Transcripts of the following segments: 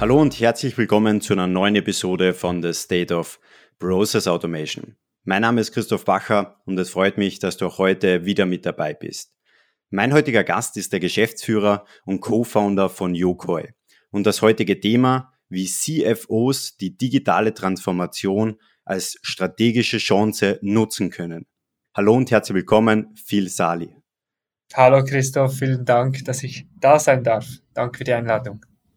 Hallo und herzlich willkommen zu einer neuen Episode von The State of Process Automation. Mein Name ist Christoph Bacher und es freut mich, dass du auch heute wieder mit dabei bist. Mein heutiger Gast ist der Geschäftsführer und Co-Founder von Yokoi. Und das heutige Thema, wie CFOs die digitale Transformation als strategische Chance nutzen können. Hallo und herzlich willkommen, Phil Sali. Hallo Christoph, vielen Dank, dass ich da sein darf. Danke für die Einladung.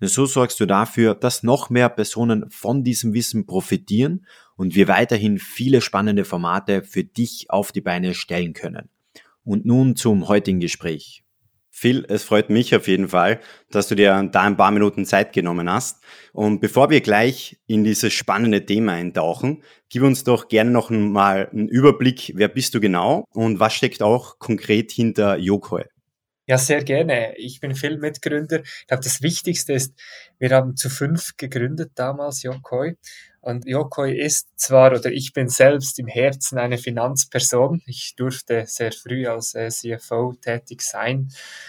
Denn so sorgst du dafür, dass noch mehr Personen von diesem Wissen profitieren und wir weiterhin viele spannende Formate für dich auf die Beine stellen können. Und nun zum heutigen Gespräch. Phil, es freut mich auf jeden Fall, dass du dir da ein paar Minuten Zeit genommen hast. Und bevor wir gleich in dieses spannende Thema eintauchen, gib uns doch gerne noch mal einen Überblick, wer bist du genau und was steckt auch konkret hinter Yokoi? Ja, sehr gerne. Ich bin Phil Mitgründer. Ich glaube, das Wichtigste ist, wir haben zu fünf gegründet damals, Yokoi. Und Yokoi ist zwar, oder ich bin selbst im Herzen eine Finanzperson. Ich durfte sehr früh als äh, CFO tätig sein.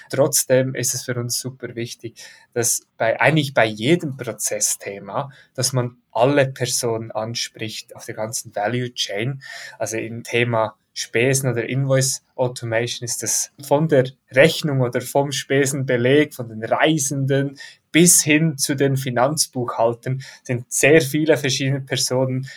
Trotzdem ist es für uns super wichtig, dass bei, eigentlich bei jedem Prozessthema, dass man alle Personen anspricht auf der ganzen Value Chain. Also im Thema Spesen oder Invoice Automation ist das von der Rechnung oder vom Spesenbeleg, von den Reisenden bis hin zu den Finanzbuchhaltern sind sehr viele verschiedene Personen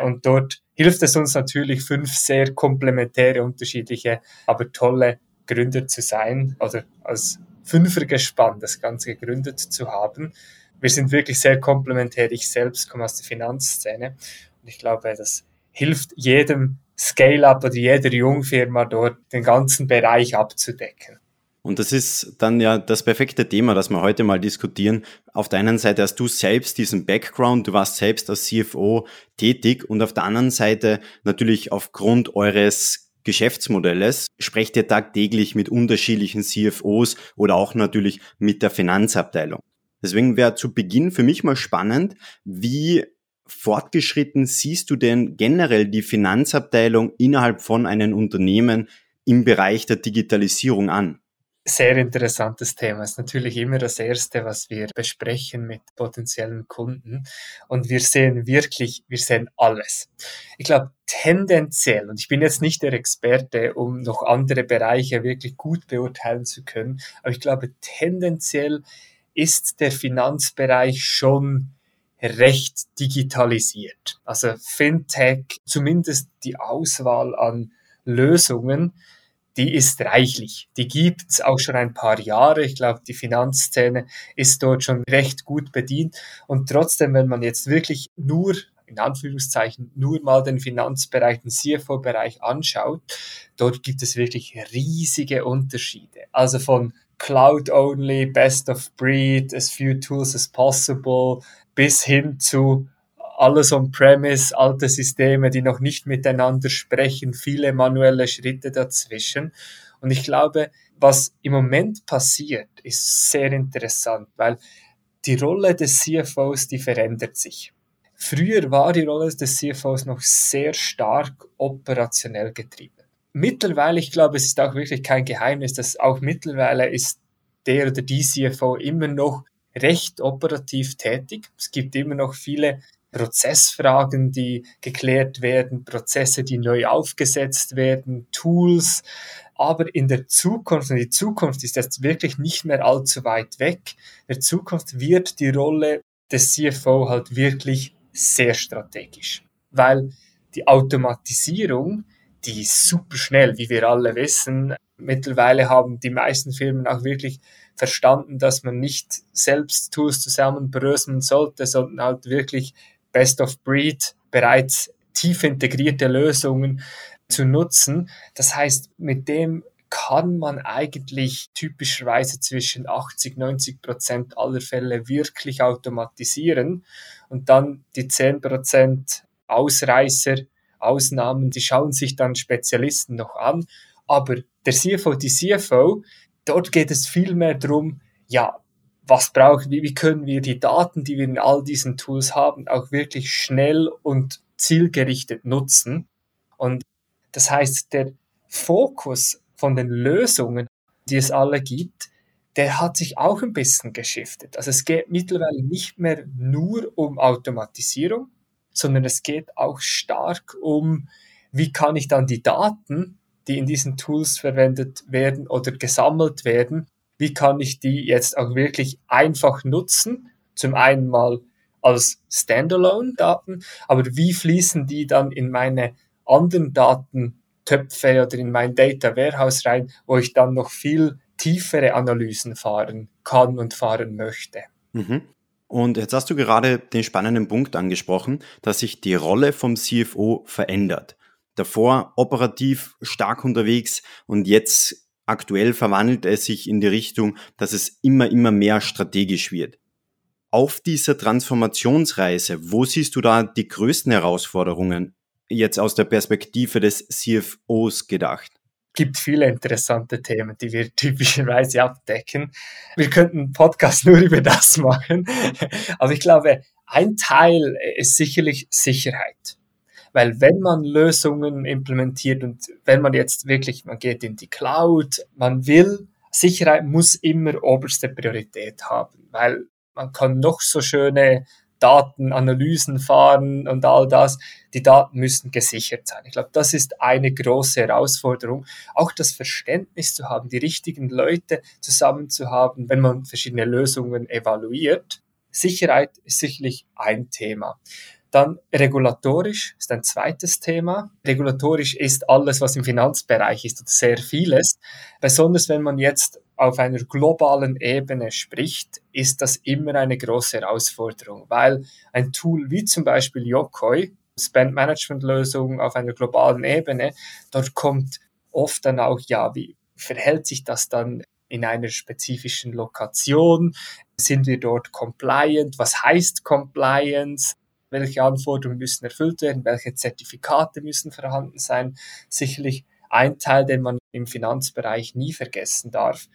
und dort hilft es uns natürlich fünf sehr komplementäre, unterschiedliche, aber tolle Gründer zu sein oder als Fünfergespann das Ganze gegründet zu haben. Wir sind wirklich sehr komplementär. Ich selbst komme aus der Finanzszene und ich glaube, das hilft jedem Scale-up oder jeder Jungfirma dort den ganzen Bereich abzudecken. Und das ist dann ja das perfekte Thema, das wir heute mal diskutieren. Auf der einen Seite hast du selbst diesen Background, du warst selbst als CFO tätig und auf der anderen Seite natürlich aufgrund eures Geschäftsmodells sprecht ihr tagtäglich mit unterschiedlichen CFOs oder auch natürlich mit der Finanzabteilung. Deswegen wäre zu Beginn für mich mal spannend, wie fortgeschritten siehst du denn generell die Finanzabteilung innerhalb von einem Unternehmen im Bereich der Digitalisierung an? Sehr interessantes Thema. Ist natürlich immer das Erste, was wir besprechen mit potenziellen Kunden. Und wir sehen wirklich, wir sehen alles. Ich glaube, tendenziell, und ich bin jetzt nicht der Experte, um noch andere Bereiche wirklich gut beurteilen zu können, aber ich glaube, tendenziell ist der Finanzbereich schon recht digitalisiert. Also Fintech, zumindest die Auswahl an Lösungen, die ist reichlich. Die gibt's auch schon ein paar Jahre. Ich glaube, die Finanzszene ist dort schon recht gut bedient. Und trotzdem, wenn man jetzt wirklich nur in Anführungszeichen nur mal den Finanzbereich, den CFO-Bereich anschaut, dort gibt es wirklich riesige Unterschiede. Also von Cloud-only, Best of Breed, as few tools as possible, bis hin zu alles on-premise, alte Systeme, die noch nicht miteinander sprechen, viele manuelle Schritte dazwischen. Und ich glaube, was im Moment passiert, ist sehr interessant, weil die Rolle des CFOs, die verändert sich. Früher war die Rolle des CFOs noch sehr stark operationell getrieben. Mittlerweile, ich glaube, es ist auch wirklich kein Geheimnis, dass auch mittlerweile ist der oder die CFO immer noch recht operativ tätig. Es gibt immer noch viele Prozessfragen, die geklärt werden, Prozesse, die neu aufgesetzt werden, Tools. Aber in der Zukunft, und die Zukunft ist jetzt wirklich nicht mehr allzu weit weg, in der Zukunft wird die Rolle des CFO halt wirklich sehr strategisch. Weil die Automatisierung, die ist super schnell, wie wir alle wissen. Mittlerweile haben die meisten Firmen auch wirklich verstanden, dass man nicht selbst Tools zusammenbröseln sollte, sondern halt wirklich Best of Breed bereits tief integrierte Lösungen zu nutzen. Das heißt, mit dem kann man eigentlich typischerweise zwischen 80, 90 Prozent aller Fälle wirklich automatisieren und dann die 10 Prozent Ausreißer, Ausnahmen, die schauen sich dann Spezialisten noch an. Aber der CFO, die CFO, dort geht es viel mehr darum, ja, was brauchen wir, wie können wir die Daten, die wir in all diesen Tools haben, auch wirklich schnell und zielgerichtet nutzen. Und das heißt, der Fokus von den Lösungen, die es alle gibt, der hat sich auch ein bisschen geschiftet. Also es geht mittlerweile nicht mehr nur um Automatisierung, sondern es geht auch stark um, wie kann ich dann die Daten, die in diesen Tools verwendet werden oder gesammelt werden, wie kann ich die jetzt auch wirklich einfach nutzen? Zum einen mal als Standalone-Daten, aber wie fließen die dann in meine anderen Datentöpfe oder in mein Data Warehouse rein, wo ich dann noch viel tiefere Analysen fahren kann und fahren möchte. Mhm. Und jetzt hast du gerade den spannenden Punkt angesprochen, dass sich die Rolle vom CFO verändert. Davor operativ stark unterwegs und jetzt aktuell verwandelt es sich in die Richtung, dass es immer, immer mehr strategisch wird. Auf dieser Transformationsreise, wo siehst du da die größten Herausforderungen jetzt aus der Perspektive des CFOs gedacht? gibt viele interessante Themen, die wir typischerweise abdecken. Wir könnten einen Podcast nur über das machen. Aber ich glaube, ein Teil ist sicherlich Sicherheit. Weil wenn man Lösungen implementiert und wenn man jetzt wirklich, man geht in die Cloud, man will, Sicherheit muss immer oberste Priorität haben, weil man kann noch so schöne Datenanalysen fahren und all das. Die Daten müssen gesichert sein. Ich glaube, das ist eine große Herausforderung. Auch das Verständnis zu haben, die richtigen Leute zusammen zu haben, wenn man verschiedene Lösungen evaluiert. Sicherheit ist sicherlich ein Thema. Dann regulatorisch ist ein zweites Thema. Regulatorisch ist alles, was im Finanzbereich ist, sehr vieles. Besonders wenn man jetzt auf einer globalen Ebene spricht, ist das immer eine große Herausforderung, weil ein Tool wie zum Beispiel Yokoi, Spend Management Lösung auf einer globalen Ebene, dort kommt oft dann auch, ja, wie verhält sich das dann in einer spezifischen Lokation? Sind wir dort compliant? Was heißt Compliance? Welche Anforderungen müssen erfüllt werden, welche Zertifikate müssen vorhanden sein. Sicherlich ein Teil, den man im Finanzbereich nie vergessen darf.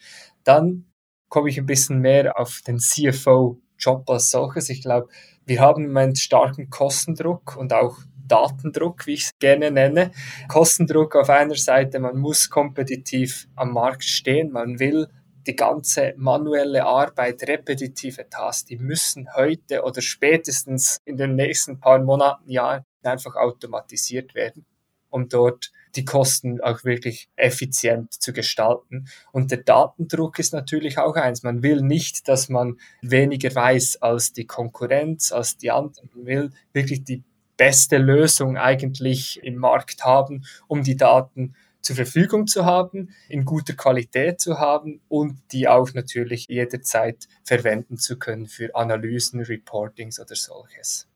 Dann komme ich ein bisschen mehr auf den CFO-Job als solches. Ich glaube, wir haben im Moment starken Kostendruck und auch Datendruck, wie ich es gerne nenne. Kostendruck auf einer Seite, man muss kompetitiv am Markt stehen, man will die ganze manuelle Arbeit, repetitive Tasks, die müssen heute oder spätestens in den nächsten paar Monaten, Jahren einfach automatisiert werden, um dort die Kosten auch wirklich effizient zu gestalten. Und der Datendruck ist natürlich auch eins. Man will nicht, dass man weniger weiß als die Konkurrenz, als die anderen. Man will wirklich die beste Lösung eigentlich im Markt haben, um die Daten zur Verfügung zu haben, in guter Qualität zu haben und die auch natürlich jederzeit verwenden zu können für Analysen, Reportings oder solches.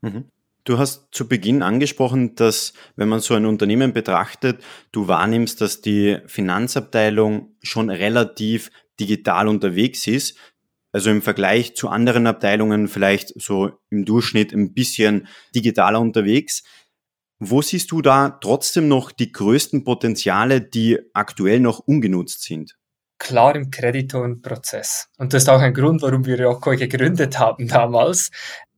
Mhm. Du hast zu Beginn angesprochen, dass wenn man so ein Unternehmen betrachtet, du wahrnimmst, dass die Finanzabteilung schon relativ digital unterwegs ist. Also im Vergleich zu anderen Abteilungen vielleicht so im Durchschnitt ein bisschen digitaler unterwegs. Wo siehst du da trotzdem noch die größten Potenziale, die aktuell noch ungenutzt sind? Klar im Kreditorenprozess. Und das ist auch ein Grund, warum wir Rocco gegründet haben damals,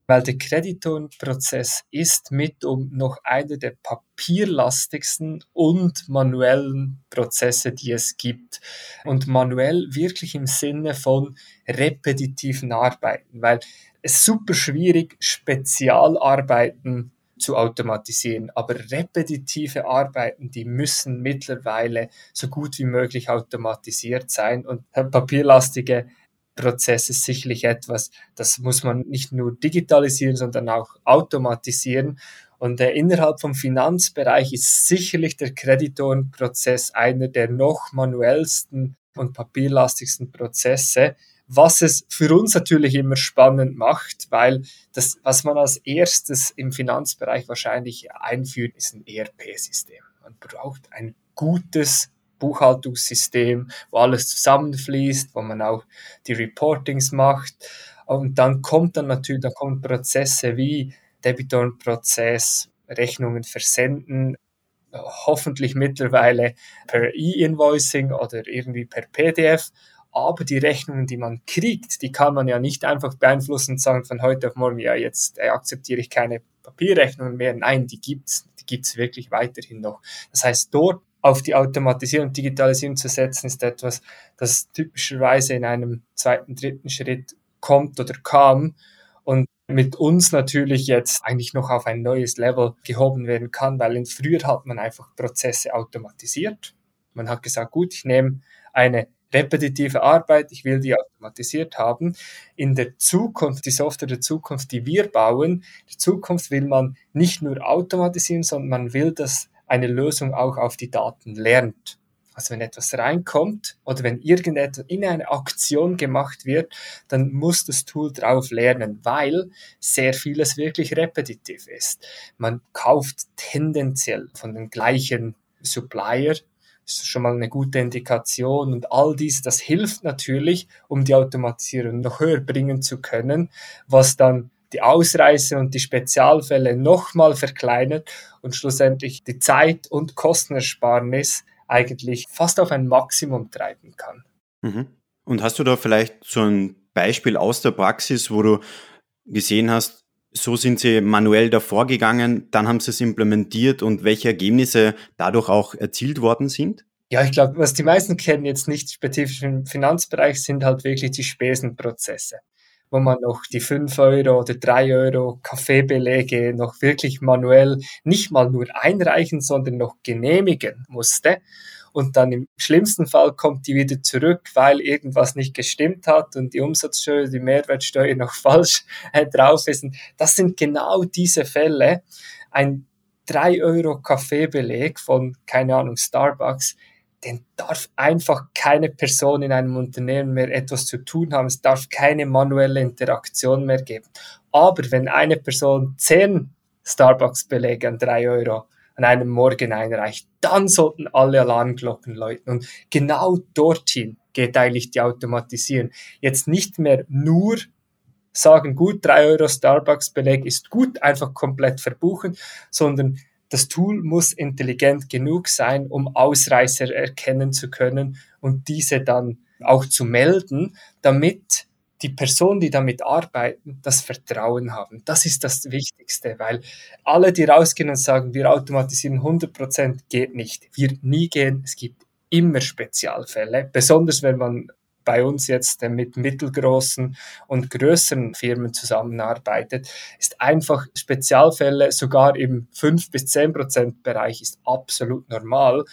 weil der Kreditorenprozess ist mit um noch einer der papierlastigsten und manuellen Prozesse, die es gibt. Und manuell wirklich im Sinne von repetitiven Arbeiten, weil es super schwierig, Spezialarbeiten zu automatisieren. Aber repetitive Arbeiten, die müssen mittlerweile so gut wie möglich automatisiert sein und papierlastige Prozesse sicherlich etwas, das muss man nicht nur digitalisieren, sondern auch automatisieren. Und äh, innerhalb vom Finanzbereich ist sicherlich der Kreditorenprozess einer der noch manuellsten und papierlastigsten Prozesse, was es für uns natürlich immer spannend macht, weil das, was man als erstes im Finanzbereich wahrscheinlich einführt, ist ein ERP-System. Man braucht ein gutes Buchhaltungssystem, wo alles zusammenfließt, wo man auch die Reportings macht. Und dann kommt dann natürlich, da kommen Prozesse wie Debitorenprozess, Rechnungen versenden, hoffentlich mittlerweile per E-Invoicing oder irgendwie per PDF. Aber die Rechnungen, die man kriegt, die kann man ja nicht einfach beeinflussen und sagen von heute auf morgen, ja, jetzt äh, akzeptiere ich keine Papierrechnungen mehr. Nein, die gibt's, die gibt's wirklich weiterhin noch. Das heißt, dort auf die Automatisierung und Digitalisierung zu setzen, ist etwas, das typischerweise in einem zweiten, dritten Schritt kommt oder kam und mit uns natürlich jetzt eigentlich noch auf ein neues Level gehoben werden kann, weil früher hat man einfach Prozesse automatisiert. Man hat gesagt, gut, ich nehme eine repetitive Arbeit, ich will die automatisiert haben. In der Zukunft, die Software der Zukunft, die wir bauen, in Zukunft will man nicht nur automatisieren, sondern man will, dass eine Lösung auch auf die Daten lernt. Also wenn etwas reinkommt oder wenn irgendetwas in eine Aktion gemacht wird, dann muss das Tool drauf lernen, weil sehr vieles wirklich repetitiv ist. Man kauft tendenziell von den gleichen Supplier, ist schon mal eine gute Indikation und all dies, das hilft natürlich, um die Automatisierung noch höher bringen zu können, was dann die Ausreißer und die Spezialfälle nochmal verkleinert und schlussendlich die Zeit- und Kostenersparnis eigentlich fast auf ein Maximum treiben kann. Mhm. Und hast du da vielleicht so ein Beispiel aus der Praxis, wo du gesehen hast, so sind sie manuell davor gegangen, dann haben sie es implementiert und welche Ergebnisse dadurch auch erzielt worden sind? Ja, ich glaube, was die meisten kennen jetzt nicht spezifisch im Finanzbereich, sind halt wirklich die Spesenprozesse, wo man noch die 5 Euro oder 3 Euro Kaffeebelege noch wirklich manuell nicht mal nur einreichen, sondern noch genehmigen musste und dann im schlimmsten Fall kommt die wieder zurück, weil irgendwas nicht gestimmt hat und die Umsatzsteuer, die Mehrwertsteuer noch falsch äh, drauf ist. Und das sind genau diese Fälle. Ein 3 Euro Kaffeebeleg von, keine Ahnung, Starbucks, den darf einfach keine Person in einem Unternehmen mehr etwas zu tun haben. Es darf keine manuelle Interaktion mehr geben. Aber wenn eine Person 10 Starbucks-Belege an 3 Euro an einem Morgen einreicht, dann sollten alle Alarmglocken läuten. Und genau dorthin geht eigentlich die Automatisierung. Jetzt nicht mehr nur sagen, gut, drei Euro Starbucks-Beleg ist gut, einfach komplett verbuchen, sondern das Tool muss intelligent genug sein, um Ausreißer erkennen zu können und diese dann auch zu melden, damit die Personen, die damit arbeiten, das Vertrauen haben. Das ist das Wichtigste, weil alle, die rausgehen und sagen, wir automatisieren 100%, geht nicht. Wir nie gehen. Es gibt immer Spezialfälle, besonders wenn man bei uns jetzt mit mittelgroßen und größeren Firmen zusammenarbeitet, ist einfach Spezialfälle sogar im 5 bis 10 Prozent Bereich ist absolut normal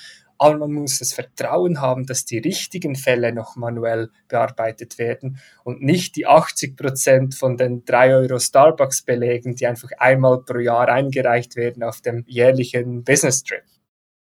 aber man muss das Vertrauen haben, dass die richtigen Fälle noch manuell bearbeitet werden und nicht die 80 Prozent von den 3 Euro Starbucks-Belegen, die einfach einmal pro Jahr eingereicht werden auf dem jährlichen Business Trip.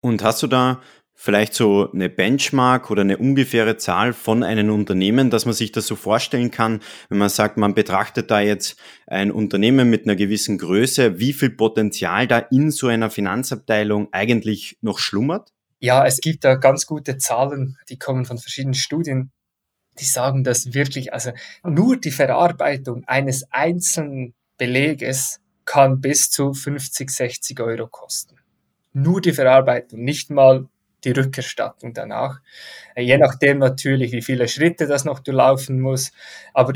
Und hast du da vielleicht so eine Benchmark oder eine ungefähre Zahl von einem Unternehmen, dass man sich das so vorstellen kann, wenn man sagt, man betrachtet da jetzt ein Unternehmen mit einer gewissen Größe, wie viel Potenzial da in so einer Finanzabteilung eigentlich noch schlummert? Ja, es gibt da ganz gute Zahlen, die kommen von verschiedenen Studien, die sagen, dass wirklich, also nur die Verarbeitung eines einzelnen Beleges kann bis zu 50, 60 Euro kosten. Nur die Verarbeitung, nicht mal die Rückerstattung danach. Äh, je nachdem natürlich, wie viele Schritte das noch durchlaufen muss, aber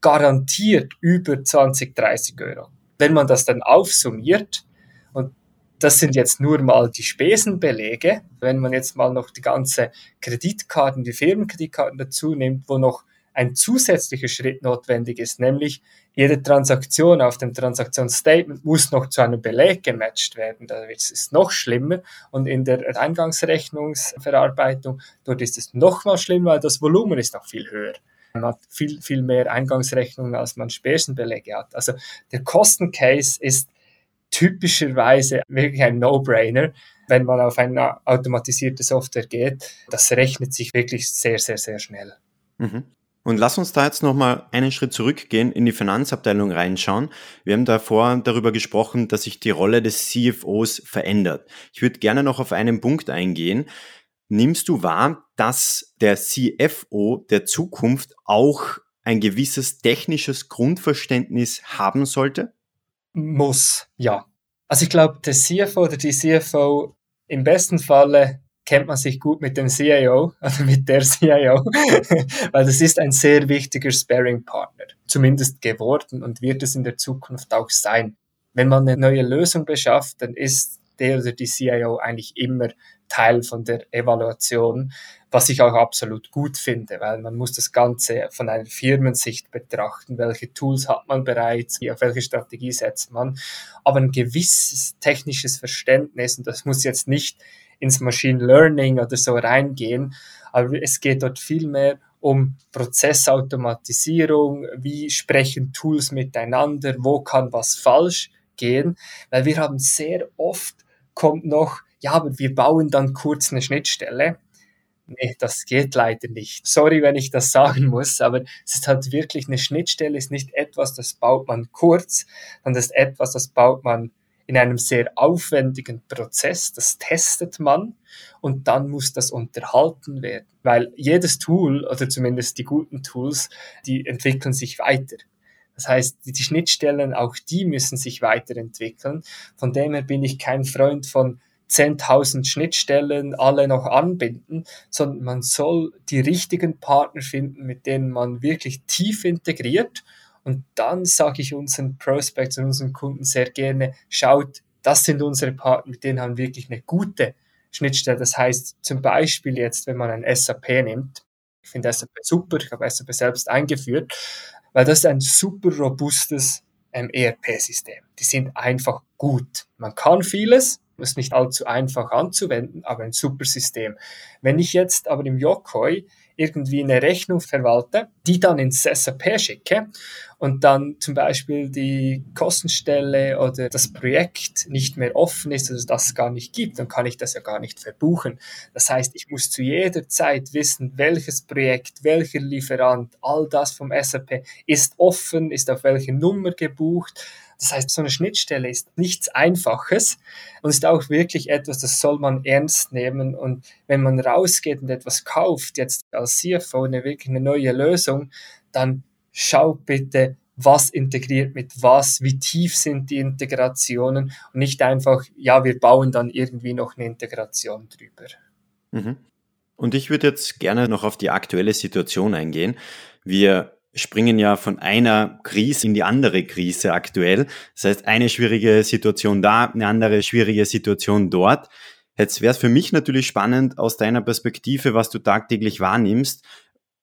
garantiert über 20, 30 Euro. Wenn man das dann aufsummiert, das sind jetzt nur mal die Spesenbelege. Wenn man jetzt mal noch die ganze Kreditkarten, die Firmenkreditkarten dazu nimmt, wo noch ein zusätzlicher Schritt notwendig ist, nämlich jede Transaktion auf dem Transaktionsstatement muss noch zu einem Beleg gematcht werden. Da ist noch schlimmer. Und in der Eingangsrechnungsverarbeitung, dort ist es noch mal schlimmer, weil das Volumen ist noch viel höher. Man hat viel, viel mehr Eingangsrechnungen, als man Spesenbelege hat. Also der Kostencase ist typischerweise wirklich ein No-Brainer, wenn man auf eine automatisierte Software geht. Das rechnet sich wirklich sehr, sehr, sehr schnell. Mhm. Und lass uns da jetzt nochmal einen Schritt zurückgehen, in die Finanzabteilung reinschauen. Wir haben davor darüber gesprochen, dass sich die Rolle des CFOs verändert. Ich würde gerne noch auf einen Punkt eingehen. Nimmst du wahr, dass der CFO der Zukunft auch ein gewisses technisches Grundverständnis haben sollte? Muss, ja. Also ich glaube, der CFO oder die CFO im besten Falle kennt man sich gut mit dem CIO, also mit der CIO, weil das ist ein sehr wichtiger Sparing-Partner, zumindest geworden und wird es in der Zukunft auch sein. Wenn man eine neue Lösung beschafft, dann ist der oder die CIO eigentlich immer Teil von der Evaluation, was ich auch absolut gut finde, weil man muss das Ganze von einer Firmensicht betrachten. Welche Tools hat man bereits? Auf welche Strategie setzt man? Aber ein gewisses technisches Verständnis, und das muss jetzt nicht ins Machine Learning oder so reingehen, aber es geht dort viel mehr um Prozessautomatisierung, wie sprechen Tools miteinander, wo kann was falsch gehen, weil wir haben sehr oft kommt noch, ja, aber wir bauen dann kurz eine Schnittstelle. Nee, das geht leider nicht. Sorry, wenn ich das sagen muss, aber es ist halt wirklich eine Schnittstelle, ist nicht etwas, das baut man kurz, sondern ist etwas, das baut man in einem sehr aufwendigen Prozess, das testet man und dann muss das unterhalten werden, weil jedes Tool oder zumindest die guten Tools, die entwickeln sich weiter. Das heißt, die Schnittstellen, auch die müssen sich weiterentwickeln. Von dem her bin ich kein Freund von 10.000 Schnittstellen alle noch anbinden, sondern man soll die richtigen Partner finden, mit denen man wirklich tief integriert. Und dann sage ich unseren Prospects und unseren Kunden sehr gerne, schaut, das sind unsere Partner, mit denen haben wir wirklich eine gute Schnittstelle. Das heißt zum Beispiel jetzt, wenn man ein SAP nimmt, ich finde SAP super, ich habe SAP selbst eingeführt, weil das ist ein super robustes ähm, ERP-System. Die sind einfach gut. Man kann vieles, ist nicht allzu einfach anzuwenden, aber ein super System. Wenn ich jetzt aber im Yokoi irgendwie eine Rechnung verwalte, die dann ins SAP schicke und dann zum Beispiel die Kostenstelle oder das Projekt nicht mehr offen ist, also das gar nicht gibt, dann kann ich das ja gar nicht verbuchen. Das heißt, ich muss zu jeder Zeit wissen, welches Projekt, welcher Lieferant, all das vom SAP ist offen, ist auf welche Nummer gebucht. Das heißt, so eine Schnittstelle ist nichts Einfaches und ist auch wirklich etwas, das soll man ernst nehmen. Und wenn man rausgeht und etwas kauft, jetzt als CFO eine wirklich eine neue Lösung, dann schau bitte, was integriert mit was, wie tief sind die Integrationen und nicht einfach, ja, wir bauen dann irgendwie noch eine Integration drüber. Mhm. Und ich würde jetzt gerne noch auf die aktuelle Situation eingehen. Wir springen ja von einer Krise in die andere Krise aktuell. Das heißt, eine schwierige Situation da, eine andere schwierige Situation dort. Jetzt wäre es für mich natürlich spannend aus deiner Perspektive, was du tagtäglich wahrnimmst,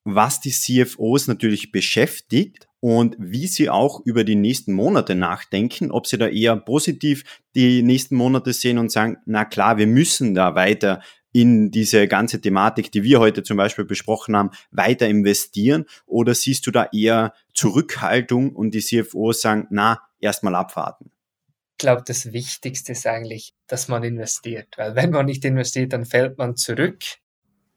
was die CFOs natürlich beschäftigt und wie sie auch über die nächsten Monate nachdenken, ob sie da eher positiv die nächsten Monate sehen und sagen, na klar, wir müssen da weiter in diese ganze Thematik, die wir heute zum Beispiel besprochen haben, weiter investieren? Oder siehst du da eher Zurückhaltung und die CFOs sagen, na, erstmal abwarten? Ich glaube, das Wichtigste ist eigentlich, dass man investiert. Weil wenn man nicht investiert, dann fällt man zurück.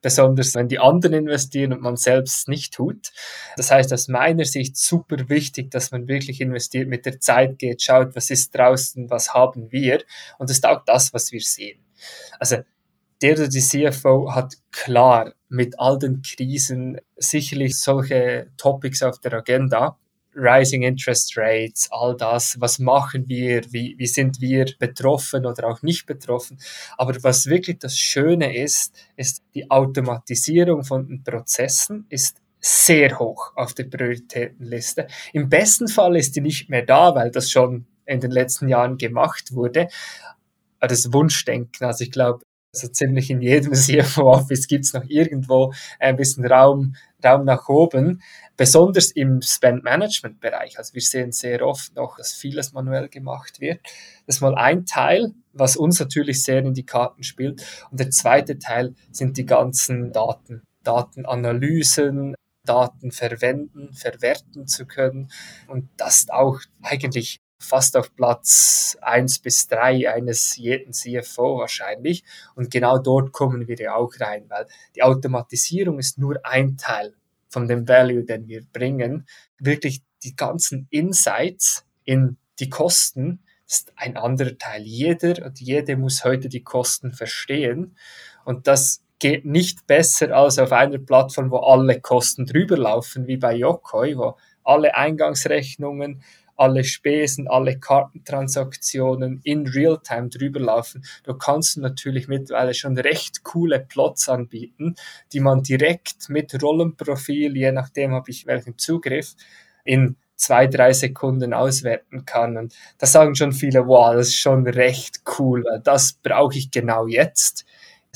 Besonders wenn die anderen investieren und man selbst nicht tut. Das heißt, aus meiner Sicht super wichtig, dass man wirklich investiert, mit der Zeit geht, schaut, was ist draußen, was haben wir. Und das ist auch das, was wir sehen. Also der oder die CFO hat klar mit all den Krisen sicherlich solche Topics auf der Agenda. Rising Interest Rates, all das, was machen wir, wie, wie sind wir betroffen oder auch nicht betroffen. Aber was wirklich das Schöne ist, ist die Automatisierung von den Prozessen ist sehr hoch auf der Prioritätenliste. Im besten Fall ist die nicht mehr da, weil das schon in den letzten Jahren gemacht wurde. Aber das Wunschdenken, also ich glaube, also ziemlich in jedem CFO-Office gibt es noch irgendwo ein bisschen Raum, Raum nach oben, besonders im Spend-Management-Bereich. Also wir sehen sehr oft noch, dass vieles manuell gemacht wird. Das ist mal ein Teil, was uns natürlich sehr in die Karten spielt. Und der zweite Teil sind die ganzen Daten, Datenanalysen, Daten verwenden, verwerten zu können. Und das ist auch eigentlich fast auf Platz eins bis drei eines jeden CFO wahrscheinlich. Und genau dort kommen wir ja auch rein, weil die Automatisierung ist nur ein Teil von dem Value, den wir bringen. Wirklich die ganzen Insights in die Kosten ist ein anderer Teil. Jeder und jede muss heute die Kosten verstehen. Und das geht nicht besser als auf einer Plattform, wo alle Kosten drüber laufen, wie bei Yokoi, wo alle Eingangsrechnungen, alle Spesen, alle Kartentransaktionen in Realtime drüber laufen. Du kannst natürlich mittlerweile schon recht coole Plots anbieten, die man direkt mit Rollenprofil, je nachdem habe ich welchen Zugriff, in zwei, drei Sekunden auswerten kann. Und da sagen schon viele, wow, das ist schon recht cool, das brauche ich genau jetzt.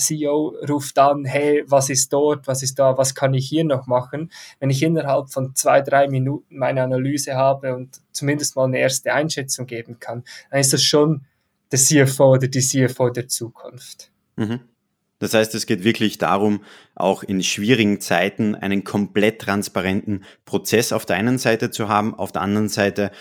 CEO ruft an, hey, was ist dort, was ist da, was kann ich hier noch machen? Wenn ich innerhalb von zwei, drei Minuten meine Analyse habe und zumindest mal eine erste Einschätzung geben kann, dann ist das schon der CFO oder die CFO der Zukunft. Mhm. Das heißt, es geht wirklich darum, auch in schwierigen Zeiten einen komplett transparenten Prozess auf der einen Seite zu haben, auf der anderen Seite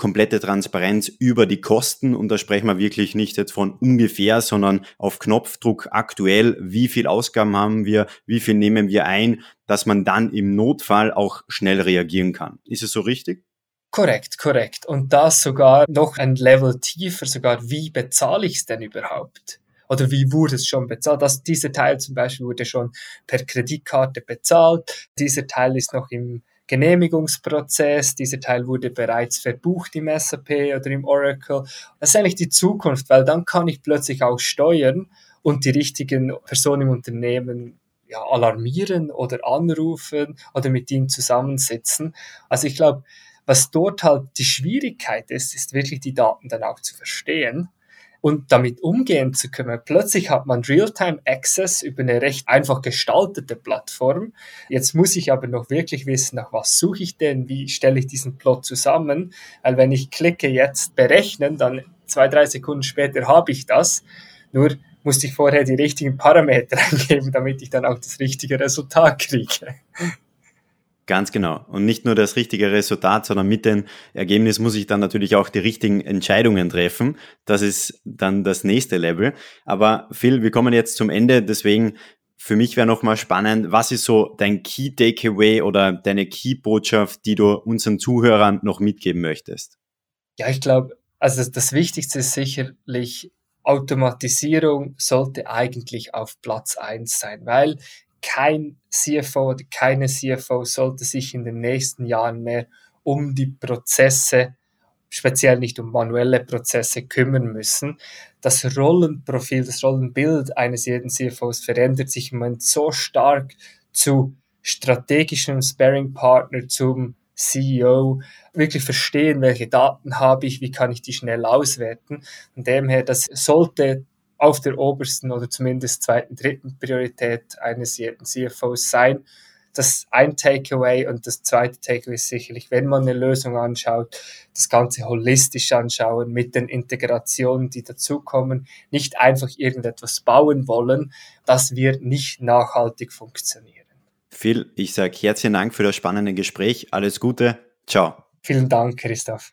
komplette Transparenz über die Kosten und da sprechen wir wirklich nicht jetzt von ungefähr, sondern auf Knopfdruck aktuell, wie viel Ausgaben haben wir, wie viel nehmen wir ein, dass man dann im Notfall auch schnell reagieren kann. Ist es so richtig? Korrekt, korrekt. Und das sogar noch ein Level tiefer, sogar wie bezahle ich es denn überhaupt? oder wie wurde es schon bezahlt. Das, dieser Teil zum Beispiel wurde schon per Kreditkarte bezahlt. Dieser Teil ist noch im Genehmigungsprozess. Dieser Teil wurde bereits verbucht im SAP oder im Oracle. Das ist eigentlich die Zukunft, weil dann kann ich plötzlich auch steuern und die richtigen Personen im Unternehmen ja, alarmieren oder anrufen oder mit ihnen zusammensitzen. Also ich glaube, was dort halt die Schwierigkeit ist, ist wirklich die Daten dann auch zu verstehen und damit umgehen zu können. Plötzlich hat man Realtime Access über eine recht einfach gestaltete Plattform. Jetzt muss ich aber noch wirklich wissen, nach was suche ich denn, wie stelle ich diesen Plot zusammen, weil wenn ich klicke jetzt berechnen, dann zwei, drei Sekunden später habe ich das. Nur musste ich vorher die richtigen Parameter eingeben, damit ich dann auch das richtige Resultat kriege. Ganz genau. Und nicht nur das richtige Resultat, sondern mit dem Ergebnis muss ich dann natürlich auch die richtigen Entscheidungen treffen. Das ist dann das nächste Level. Aber Phil, wir kommen jetzt zum Ende. Deswegen für mich wäre nochmal spannend, was ist so dein Key Takeaway oder deine Key Botschaft, die du unseren Zuhörern noch mitgeben möchtest? Ja, ich glaube, also das Wichtigste ist sicherlich, Automatisierung sollte eigentlich auf Platz eins sein, weil kein CFO oder keine CFO sollte sich in den nächsten Jahren mehr um die Prozesse, speziell nicht um manuelle Prozesse kümmern müssen. Das Rollenprofil, das Rollenbild eines jeden CFOs verändert sich im Moment so stark zu strategischem Sparing-Partner, zum CEO, wirklich verstehen, welche Daten habe ich, wie kann ich die schnell auswerten. Von dem her, das sollte auf der obersten oder zumindest zweiten, dritten Priorität eines jeden CFOs sein. Das ist ein Takeaway und das zweite Takeaway ist sicherlich, wenn man eine Lösung anschaut, das Ganze holistisch anschauen mit den Integrationen, die dazukommen, nicht einfach irgendetwas bauen wollen, das wird nicht nachhaltig funktionieren. Phil, ich sage herzlichen Dank für das spannende Gespräch. Alles Gute. Ciao. Vielen Dank, Christoph.